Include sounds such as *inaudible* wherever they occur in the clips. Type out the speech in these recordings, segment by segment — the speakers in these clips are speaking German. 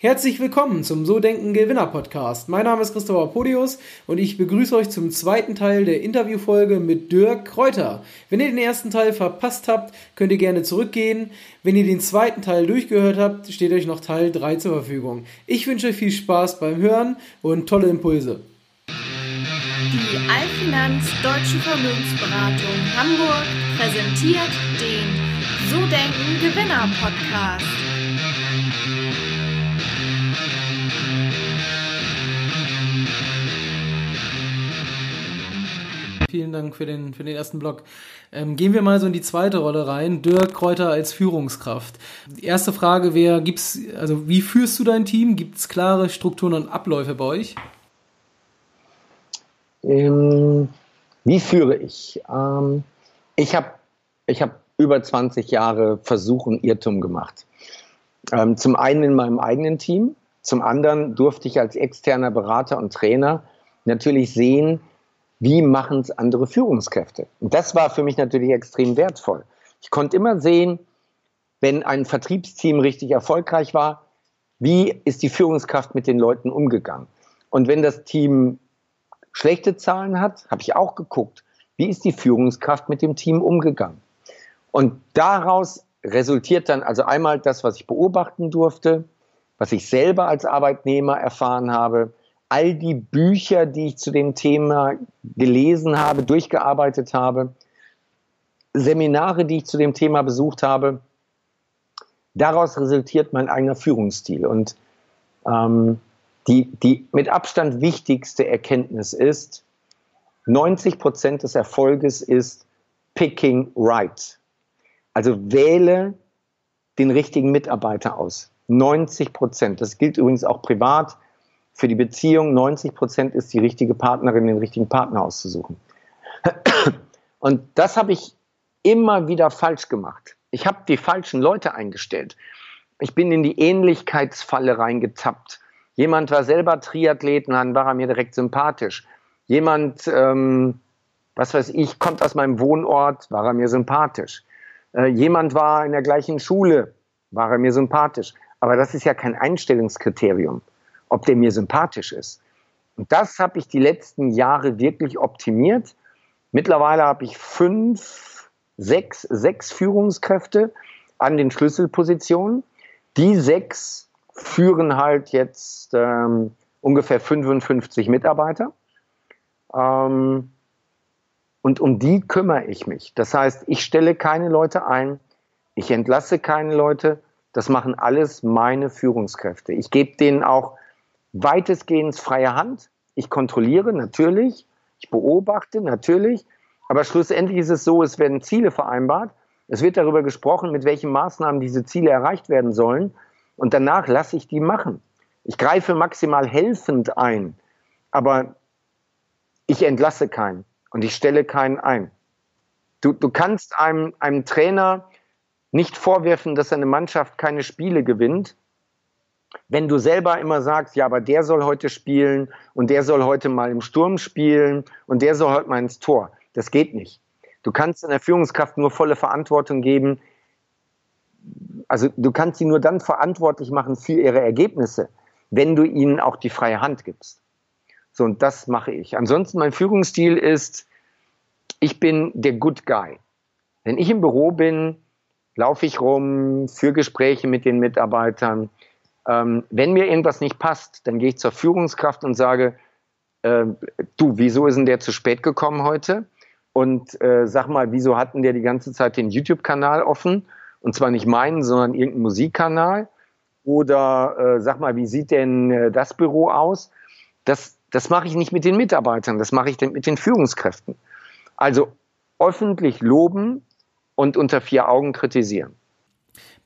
Herzlich willkommen zum So Denken Gewinner Podcast. Mein Name ist Christopher Podius und ich begrüße euch zum zweiten Teil der Interviewfolge mit Dirk Kräuter. Wenn ihr den ersten Teil verpasst habt, könnt ihr gerne zurückgehen. Wenn ihr den zweiten Teil durchgehört habt, steht euch noch Teil 3 zur Verfügung. Ich wünsche euch viel Spaß beim Hören und tolle Impulse. Die Allfinanz Deutsche Vermögensberatung Hamburg präsentiert den So Denken Gewinner Podcast. Vielen Dank für den, für den ersten Blog. Ähm, gehen wir mal so in die zweite Rolle rein. Dirk Kräuter als Führungskraft. Die erste Frage wäre, gibt's, also wie führst du dein Team? Gibt es klare Strukturen und Abläufe bei euch? Ähm, wie führe ich? Ähm, ich habe ich hab über 20 Jahre Versuch und Irrtum gemacht. Ähm, zum einen in meinem eigenen Team, zum anderen durfte ich als externer Berater und Trainer natürlich sehen, wie machen es andere Führungskräfte? Und das war für mich natürlich extrem wertvoll. Ich konnte immer sehen, wenn ein Vertriebsteam richtig erfolgreich war, wie ist die Führungskraft mit den Leuten umgegangen? Und wenn das Team schlechte Zahlen hat, habe ich auch geguckt, wie ist die Führungskraft mit dem Team umgegangen? Und daraus resultiert dann also einmal das, was ich beobachten durfte, was ich selber als Arbeitnehmer erfahren habe, all die Bücher, die ich zu dem Thema gelesen habe, durchgearbeitet habe, Seminare, die ich zu dem Thema besucht habe, daraus resultiert mein eigener Führungsstil. Und ähm, die, die mit Abstand wichtigste Erkenntnis ist, 90 Prozent des Erfolges ist picking right. Also wähle den richtigen Mitarbeiter aus. 90 Prozent. Das gilt übrigens auch privat für die Beziehung 90 Prozent ist die richtige Partnerin, den richtigen Partner auszusuchen. *clears throat* Und das habe ich immer wieder falsch gemacht. Ich habe die falschen Leute eingestellt. Ich bin in die Ähnlichkeitsfalle reingetappt. Jemand war selber Triathlet, dann war er mir direkt sympathisch. Jemand, ähm, was weiß ich, kommt aus meinem Wohnort, war er mir sympathisch. Äh, jemand war in der gleichen Schule, war er mir sympathisch. Aber das ist ja kein Einstellungskriterium ob der mir sympathisch ist. Und das habe ich die letzten Jahre wirklich optimiert. Mittlerweile habe ich fünf, sechs, sechs Führungskräfte an den Schlüsselpositionen. Die sechs führen halt jetzt ähm, ungefähr 55 Mitarbeiter. Ähm, und um die kümmere ich mich. Das heißt, ich stelle keine Leute ein, ich entlasse keine Leute. Das machen alles meine Führungskräfte. Ich gebe denen auch weitestgehend freie Hand. Ich kontrolliere natürlich, ich beobachte natürlich, aber schlussendlich ist es so, es werden Ziele vereinbart, es wird darüber gesprochen, mit welchen Maßnahmen diese Ziele erreicht werden sollen und danach lasse ich die machen. Ich greife maximal helfend ein, aber ich entlasse keinen und ich stelle keinen ein. Du, du kannst einem, einem Trainer nicht vorwerfen, dass eine Mannschaft keine Spiele gewinnt, wenn du selber immer sagst, ja, aber der soll heute spielen und der soll heute mal im Sturm spielen und der soll heute mal ins Tor, das geht nicht. Du kannst in der Führungskraft nur volle Verantwortung geben. Also du kannst sie nur dann verantwortlich machen für ihre Ergebnisse, wenn du ihnen auch die freie Hand gibst. So, und das mache ich. Ansonsten mein Führungsstil ist, ich bin der Good Guy. Wenn ich im Büro bin, laufe ich rum, für Gespräche mit den Mitarbeitern, ähm, wenn mir irgendwas nicht passt, dann gehe ich zur Führungskraft und sage, äh, du, wieso ist denn der zu spät gekommen heute? Und äh, sag mal, wieso hatten der die ganze Zeit den YouTube-Kanal offen? Und zwar nicht meinen, sondern irgendeinen Musikkanal? Oder äh, sag mal, wie sieht denn äh, das Büro aus? Das, das mache ich nicht mit den Mitarbeitern, das mache ich mit den Führungskräften. Also öffentlich loben und unter vier Augen kritisieren.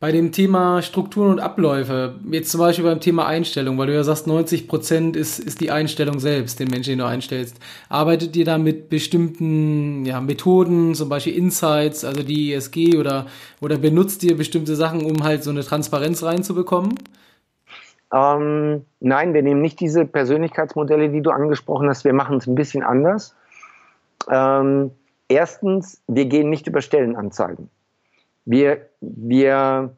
Bei dem Thema Strukturen und Abläufe, jetzt zum Beispiel beim Thema Einstellung, weil du ja sagst, 90 Prozent ist, ist die Einstellung selbst, den Menschen, den du einstellst. Arbeitet ihr da mit bestimmten ja, Methoden, zum Beispiel Insights, also die ESG, oder, oder benutzt ihr bestimmte Sachen, um halt so eine Transparenz reinzubekommen? Ähm, nein, wir nehmen nicht diese Persönlichkeitsmodelle, die du angesprochen hast. Wir machen es ein bisschen anders. Ähm, erstens, wir gehen nicht über Stellenanzeigen. Wir, wir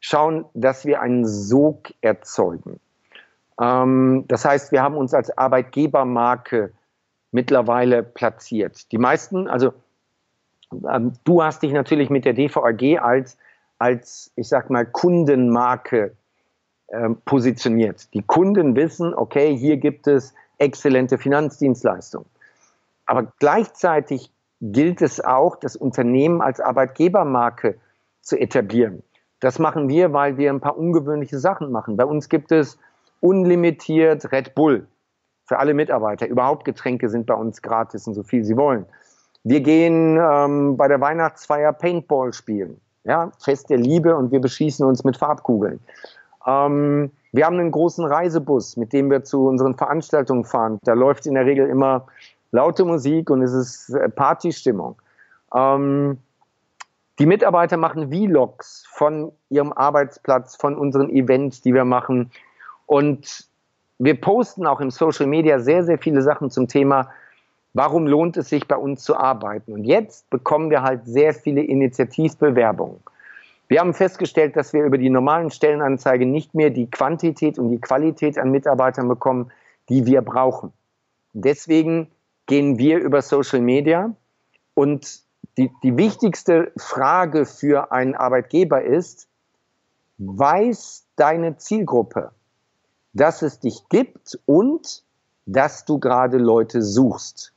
schauen, dass wir einen Sog erzeugen. Ähm, das heißt, wir haben uns als Arbeitgebermarke mittlerweile platziert. Die meisten, also ähm, du hast dich natürlich mit der DVAG als, als ich sag mal, Kundenmarke ähm, positioniert. Die Kunden wissen, okay, hier gibt es exzellente Finanzdienstleistungen. Aber gleichzeitig gilt es auch, das Unternehmen als Arbeitgebermarke zu etablieren. Das machen wir, weil wir ein paar ungewöhnliche Sachen machen. Bei uns gibt es unlimitiert Red Bull für alle Mitarbeiter. Überhaupt Getränke sind bei uns gratis und so viel sie wollen. Wir gehen ähm, bei der Weihnachtsfeier Paintball spielen. Ja, Fest der Liebe und wir beschießen uns mit Farbkugeln. Ähm, wir haben einen großen Reisebus, mit dem wir zu unseren Veranstaltungen fahren. Da läuft in der Regel immer laute Musik und es ist äh, Partystimmung. Ähm, die Mitarbeiter machen Vlogs von ihrem Arbeitsplatz, von unseren Events, die wir machen. Und wir posten auch im Social Media sehr, sehr viele Sachen zum Thema, warum lohnt es sich bei uns zu arbeiten. Und jetzt bekommen wir halt sehr viele Initiativbewerbungen. Wir haben festgestellt, dass wir über die normalen Stellenanzeigen nicht mehr die Quantität und die Qualität an Mitarbeitern bekommen, die wir brauchen. Deswegen gehen wir über Social Media und die, die wichtigste Frage für einen Arbeitgeber ist, weiß deine Zielgruppe, dass es dich gibt und dass du gerade Leute suchst.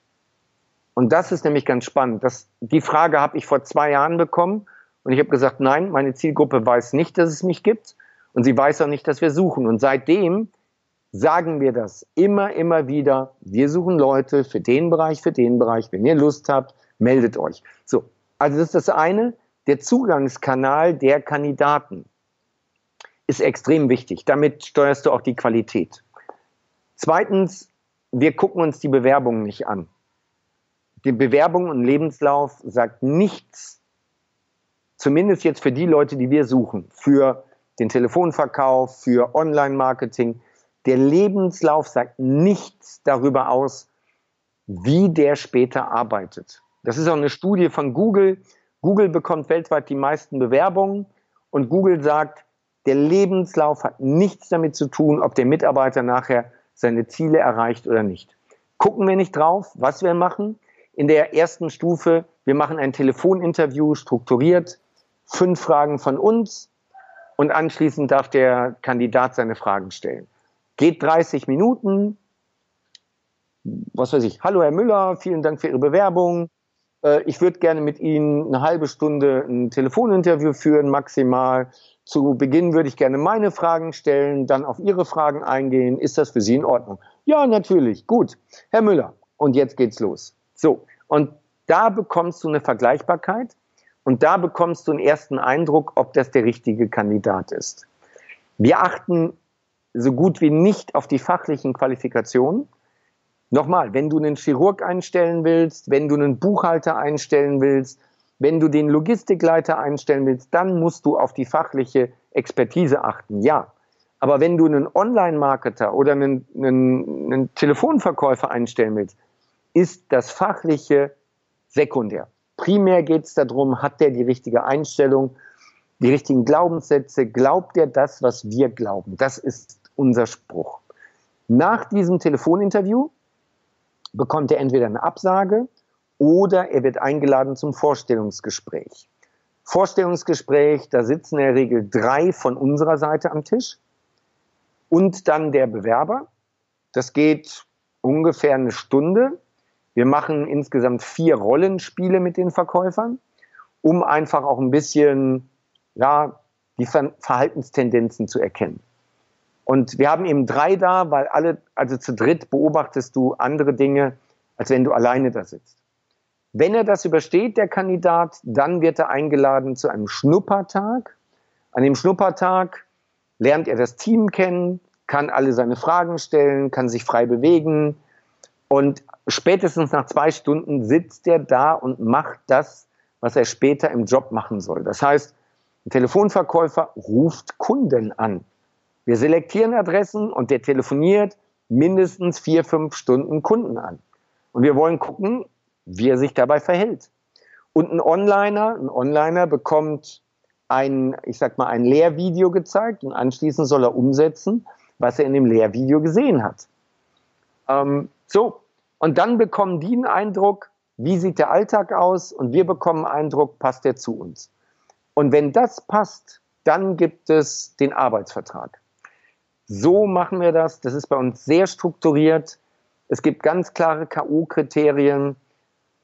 Und das ist nämlich ganz spannend. Das, die Frage habe ich vor zwei Jahren bekommen und ich habe gesagt, nein, meine Zielgruppe weiß nicht, dass es mich gibt und sie weiß auch nicht, dass wir suchen. Und seitdem sagen wir das immer, immer wieder. Wir suchen Leute für den Bereich, für den Bereich. Wenn ihr Lust habt, meldet euch. So, also das ist das eine. Der Zugangskanal der Kandidaten ist extrem wichtig. Damit steuerst du auch die Qualität. Zweitens, wir gucken uns die Bewerbungen nicht an. Die Bewerbung und Lebenslauf sagt nichts, zumindest jetzt für die Leute, die wir suchen, für den Telefonverkauf, für Online-Marketing, der Lebenslauf sagt nichts darüber aus, wie der später arbeitet. Das ist auch eine Studie von Google. Google bekommt weltweit die meisten Bewerbungen und Google sagt, der Lebenslauf hat nichts damit zu tun, ob der Mitarbeiter nachher seine Ziele erreicht oder nicht. Gucken wir nicht drauf, was wir machen. In der ersten Stufe, wir machen ein Telefoninterview strukturiert, fünf Fragen von uns und anschließend darf der Kandidat seine Fragen stellen. Geht 30 Minuten. Was weiß ich. Hallo Herr Müller, vielen Dank für Ihre Bewerbung. Äh, ich würde gerne mit Ihnen eine halbe Stunde ein Telefoninterview führen, maximal. Zu Beginn würde ich gerne meine Fragen stellen, dann auf Ihre Fragen eingehen. Ist das für Sie in Ordnung? Ja, natürlich. Gut. Herr Müller. Und jetzt geht's los. So. Und da bekommst du eine Vergleichbarkeit und da bekommst du einen ersten Eindruck, ob das der richtige Kandidat ist. Wir achten so gut wie nicht auf die fachlichen Qualifikationen. Nochmal, wenn du einen Chirurg einstellen willst, wenn du einen Buchhalter einstellen willst, wenn du den Logistikleiter einstellen willst, dann musst du auf die fachliche Expertise achten, ja. Aber wenn du einen Online-Marketer oder einen, einen, einen Telefonverkäufer einstellen willst, ist das Fachliche sekundär. Primär geht es darum, hat der die richtige Einstellung, die richtigen Glaubenssätze, glaubt er das, was wir glauben. Das ist unser Spruch. Nach diesem Telefoninterview bekommt er entweder eine Absage oder er wird eingeladen zum Vorstellungsgespräch. Vorstellungsgespräch, da sitzen in der Regel drei von unserer Seite am Tisch und dann der Bewerber. Das geht ungefähr eine Stunde. Wir machen insgesamt vier Rollenspiele mit den Verkäufern, um einfach auch ein bisschen ja, die Verhaltenstendenzen zu erkennen. Und wir haben eben drei da, weil alle, also zu dritt beobachtest du andere Dinge, als wenn du alleine da sitzt. Wenn er das übersteht, der Kandidat, dann wird er eingeladen zu einem Schnuppertag. An dem Schnuppertag lernt er das Team kennen, kann alle seine Fragen stellen, kann sich frei bewegen. Und spätestens nach zwei Stunden sitzt er da und macht das, was er später im Job machen soll. Das heißt, ein Telefonverkäufer ruft Kunden an. Wir selektieren Adressen und der telefoniert mindestens vier, fünf Stunden Kunden an. Und wir wollen gucken, wie er sich dabei verhält. Und ein Onliner, ein Onliner bekommt ein, ich sag mal, ein Lehrvideo gezeigt und anschließend soll er umsetzen, was er in dem Lehrvideo gesehen hat. Ähm, so, und dann bekommen die einen Eindruck, wie sieht der Alltag aus und wir bekommen einen Eindruck, passt der zu uns. Und wenn das passt, dann gibt es den Arbeitsvertrag. So machen wir das. Das ist bei uns sehr strukturiert. Es gibt ganz klare K.O.-Kriterien.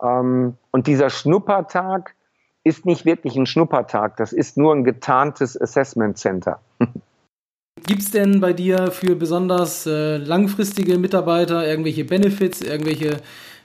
Ähm, und dieser Schnuppertag ist nicht wirklich ein Schnuppertag. Das ist nur ein getarntes Assessment Center. *laughs* Gibt es denn bei dir für besonders äh, langfristige Mitarbeiter irgendwelche Benefits, irgendwelche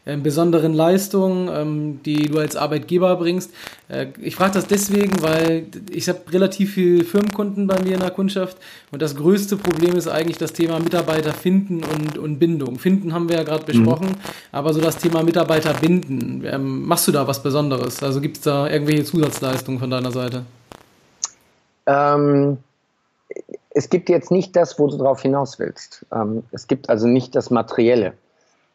äh, besonderen Leistungen, ähm, die du als Arbeitgeber bringst? Äh, ich frage das deswegen, weil ich habe relativ viele Firmenkunden bei mir in der Kundschaft und das größte Problem ist eigentlich das Thema Mitarbeiter finden und, und Bindung. Finden haben wir ja gerade mhm. besprochen, mhm. aber so das Thema Mitarbeiter binden. Ähm, machst du da was Besonderes? Also gibt es da irgendwelche Zusatzleistungen von deiner Seite? Ähm es gibt jetzt nicht das, wo du drauf hinaus willst. Ähm, es gibt also nicht das Materielle.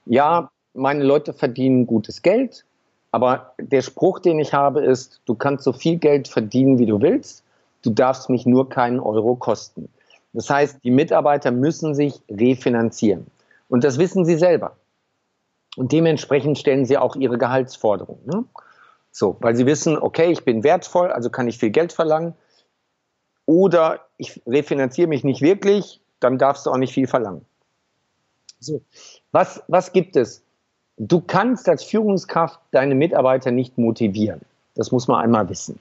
Ja, meine Leute verdienen gutes Geld, aber der Spruch, den ich habe, ist, du kannst so viel Geld verdienen, wie du willst, du darfst mich nur keinen Euro kosten. Das heißt, die Mitarbeiter müssen sich refinanzieren. Und das wissen sie selber. Und dementsprechend stellen sie auch ihre Gehaltsforderungen. Ne? So, weil sie wissen, okay, ich bin wertvoll, also kann ich viel Geld verlangen oder ich refinanziere mich nicht wirklich, dann darfst du auch nicht viel verlangen. So. Was, was gibt es? Du kannst als Führungskraft deine Mitarbeiter nicht motivieren. Das muss man einmal wissen.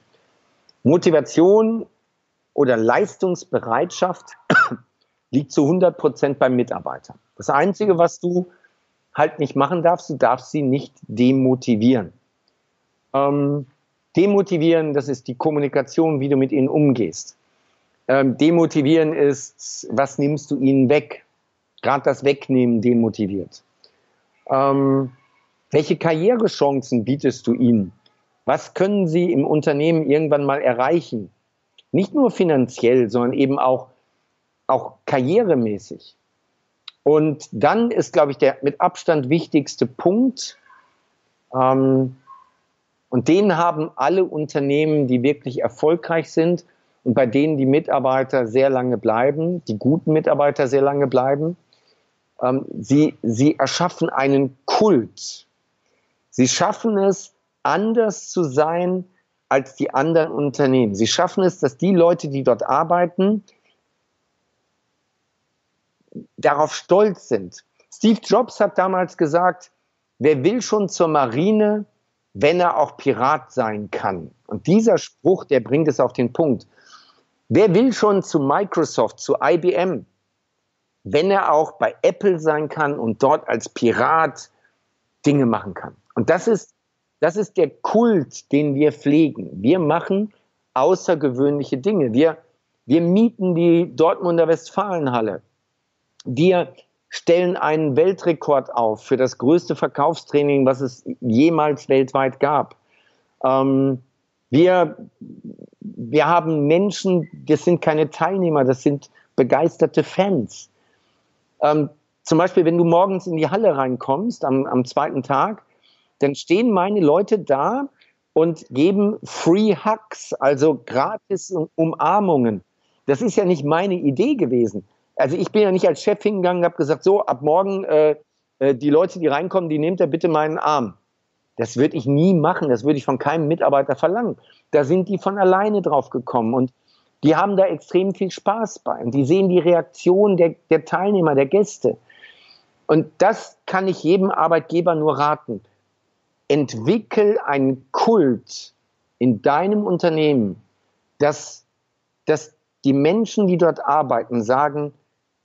Motivation oder Leistungsbereitschaft *coughs* liegt zu 100 Prozent beim Mitarbeiter. Das Einzige, was du halt nicht machen darfst, du darfst sie nicht demotivieren. Ähm, demotivieren, das ist die Kommunikation, wie du mit ihnen umgehst. Ähm, demotivieren ist, was nimmst du ihnen weg? Gerade das Wegnehmen demotiviert. Ähm, welche Karrierechancen bietest du ihnen? Was können sie im Unternehmen irgendwann mal erreichen? Nicht nur finanziell, sondern eben auch, auch karrieremäßig. Und dann ist, glaube ich, der mit Abstand wichtigste Punkt, ähm, und den haben alle Unternehmen, die wirklich erfolgreich sind, und bei denen die Mitarbeiter sehr lange bleiben, die guten Mitarbeiter sehr lange bleiben. Ähm, sie, sie erschaffen einen Kult. Sie schaffen es, anders zu sein als die anderen Unternehmen. Sie schaffen es, dass die Leute, die dort arbeiten, darauf stolz sind. Steve Jobs hat damals gesagt, wer will schon zur Marine, wenn er auch Pirat sein kann? Und dieser Spruch, der bringt es auf den Punkt. Wer will schon zu Microsoft, zu IBM, wenn er auch bei Apple sein kann und dort als Pirat Dinge machen kann? Und das ist, das ist der Kult, den wir pflegen. Wir machen außergewöhnliche Dinge. Wir, wir mieten die Dortmunder Westfalenhalle. Wir stellen einen Weltrekord auf für das größte Verkaufstraining, was es jemals weltweit gab. Ähm, wir wir haben Menschen, das sind keine Teilnehmer, das sind begeisterte Fans. Ähm, zum Beispiel, wenn du morgens in die Halle reinkommst am, am zweiten Tag, dann stehen meine Leute da und geben Free Hugs, also gratis Umarmungen. Das ist ja nicht meine Idee gewesen. Also ich bin ja nicht als Chef hingegangen und habe gesagt, so, ab morgen äh, äh, die Leute, die reinkommen, die nehmt ihr bitte meinen Arm. Das würde ich nie machen, das würde ich von keinem Mitarbeiter verlangen. Da sind die von alleine drauf gekommen und die haben da extrem viel Spaß bei und die sehen die Reaktion der, der Teilnehmer, der Gäste. Und das kann ich jedem Arbeitgeber nur raten. Entwickel einen Kult in deinem Unternehmen, dass, dass die Menschen, die dort arbeiten, sagen,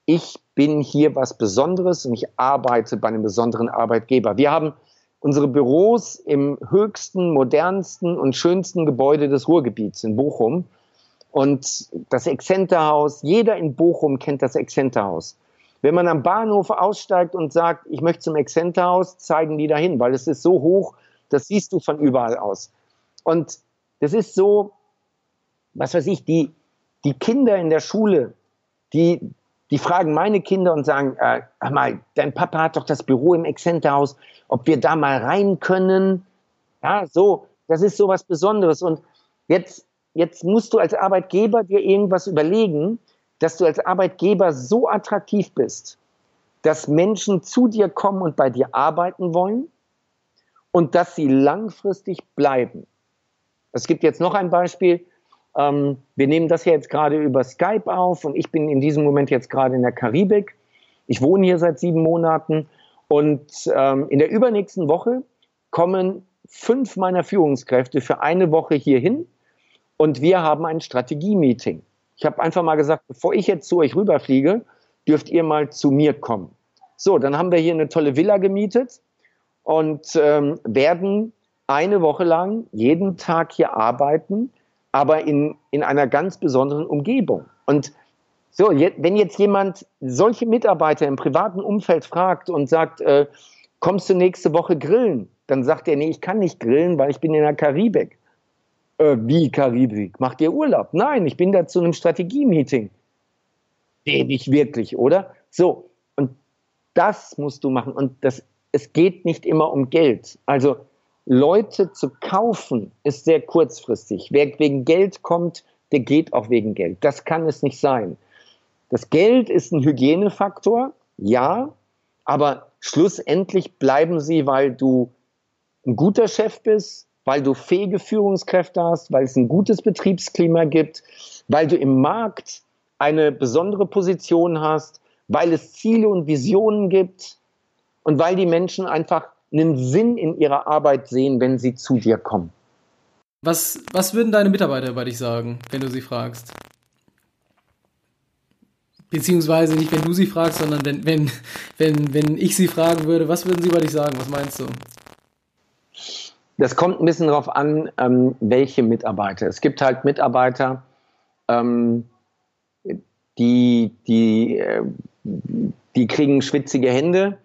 ich bin hier was Besonderes und ich arbeite bei einem besonderen Arbeitgeber. Wir haben unsere Büros im höchsten, modernsten und schönsten Gebäude des Ruhrgebiets in Bochum. Und das Exzenterhaus, jeder in Bochum kennt das Exzenterhaus. Wenn man am Bahnhof aussteigt und sagt, ich möchte zum Exzenterhaus, zeigen die dahin, weil es ist so hoch, das siehst du von überall aus. Und das ist so, was weiß ich, die, die Kinder in der Schule, die, die fragen meine Kinder und sagen, äh, mal, dein Papa hat doch das Büro im Exzenterhaus, ob wir da mal rein können. Ja, so, das ist so was Besonderes. Und jetzt jetzt musst du als Arbeitgeber dir irgendwas überlegen, dass du als Arbeitgeber so attraktiv bist, dass Menschen zu dir kommen und bei dir arbeiten wollen und dass sie langfristig bleiben. Es gibt jetzt noch ein Beispiel. Ähm, wir nehmen das ja jetzt gerade über Skype auf und ich bin in diesem Moment jetzt gerade in der Karibik. Ich wohne hier seit sieben Monaten und ähm, in der übernächsten Woche kommen fünf meiner Führungskräfte für eine Woche hierhin und wir haben ein Strategie-Meeting. Ich habe einfach mal gesagt, bevor ich jetzt zu euch rüberfliege, dürft ihr mal zu mir kommen. So, dann haben wir hier eine tolle Villa gemietet und ähm, werden eine Woche lang jeden Tag hier arbeiten, aber in, in einer ganz besonderen Umgebung. Und so, wenn jetzt jemand solche Mitarbeiter im privaten Umfeld fragt und sagt, äh, kommst du nächste Woche grillen? Dann sagt er, nee, ich kann nicht grillen, weil ich bin in der Karibik. Äh, wie Karibik? Macht ihr Urlaub? Nein, ich bin da zu einem Strategie-Meeting. Nee, nicht wirklich, oder? So, und das musst du machen. Und das, es geht nicht immer um Geld. Also Leute zu kaufen ist sehr kurzfristig. Wer wegen Geld kommt, der geht auch wegen Geld. Das kann es nicht sein. Das Geld ist ein Hygienefaktor, ja, aber schlussendlich bleiben sie, weil du ein guter Chef bist, weil du fähige Führungskräfte hast, weil es ein gutes Betriebsklima gibt, weil du im Markt eine besondere Position hast, weil es Ziele und Visionen gibt und weil die Menschen einfach einen Sinn in ihrer Arbeit sehen, wenn sie zu dir kommen. Was, was würden deine Mitarbeiter bei dich sagen, wenn du sie fragst? Beziehungsweise nicht, wenn du sie fragst, sondern wenn, wenn, wenn, wenn ich sie fragen würde, was würden sie bei dich sagen? Was meinst du? Das kommt ein bisschen darauf an, ähm, welche Mitarbeiter. Es gibt halt Mitarbeiter, ähm, die, die, äh, die kriegen schwitzige Hände,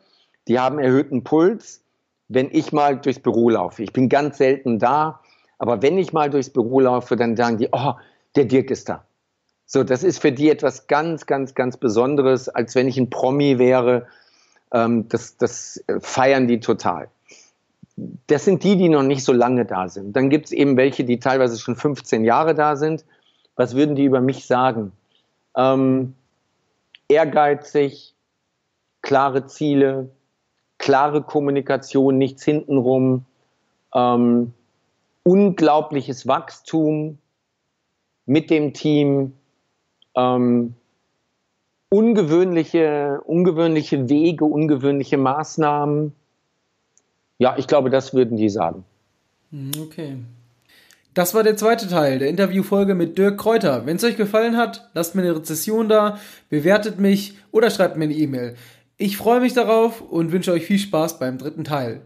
die haben erhöhten Puls. Wenn ich mal durchs Büro laufe, ich bin ganz selten da, aber wenn ich mal durchs Büro laufe, dann sagen die, oh, der Dirk ist da. So, das ist für die etwas ganz, ganz, ganz Besonderes, als wenn ich ein Promi wäre. Ähm, das, das feiern die total das sind die, die noch nicht so lange da sind. Dann gibt es eben welche, die teilweise schon 15 Jahre da sind. Was würden die über mich sagen? Ähm, ehrgeizig, klare Ziele, klare Kommunikation, nichts hintenrum, ähm, unglaubliches Wachstum mit dem Team, ähm, ungewöhnliche, ungewöhnliche Wege, ungewöhnliche Maßnahmen ja, ich glaube, das würden die sagen. Hm, okay. Das war der zweite Teil der Interviewfolge mit Dirk Kräuter. Wenn es euch gefallen hat, lasst mir eine Rezession da, bewertet mich oder schreibt mir eine E-Mail. Ich freue mich darauf und wünsche euch viel Spaß beim dritten Teil.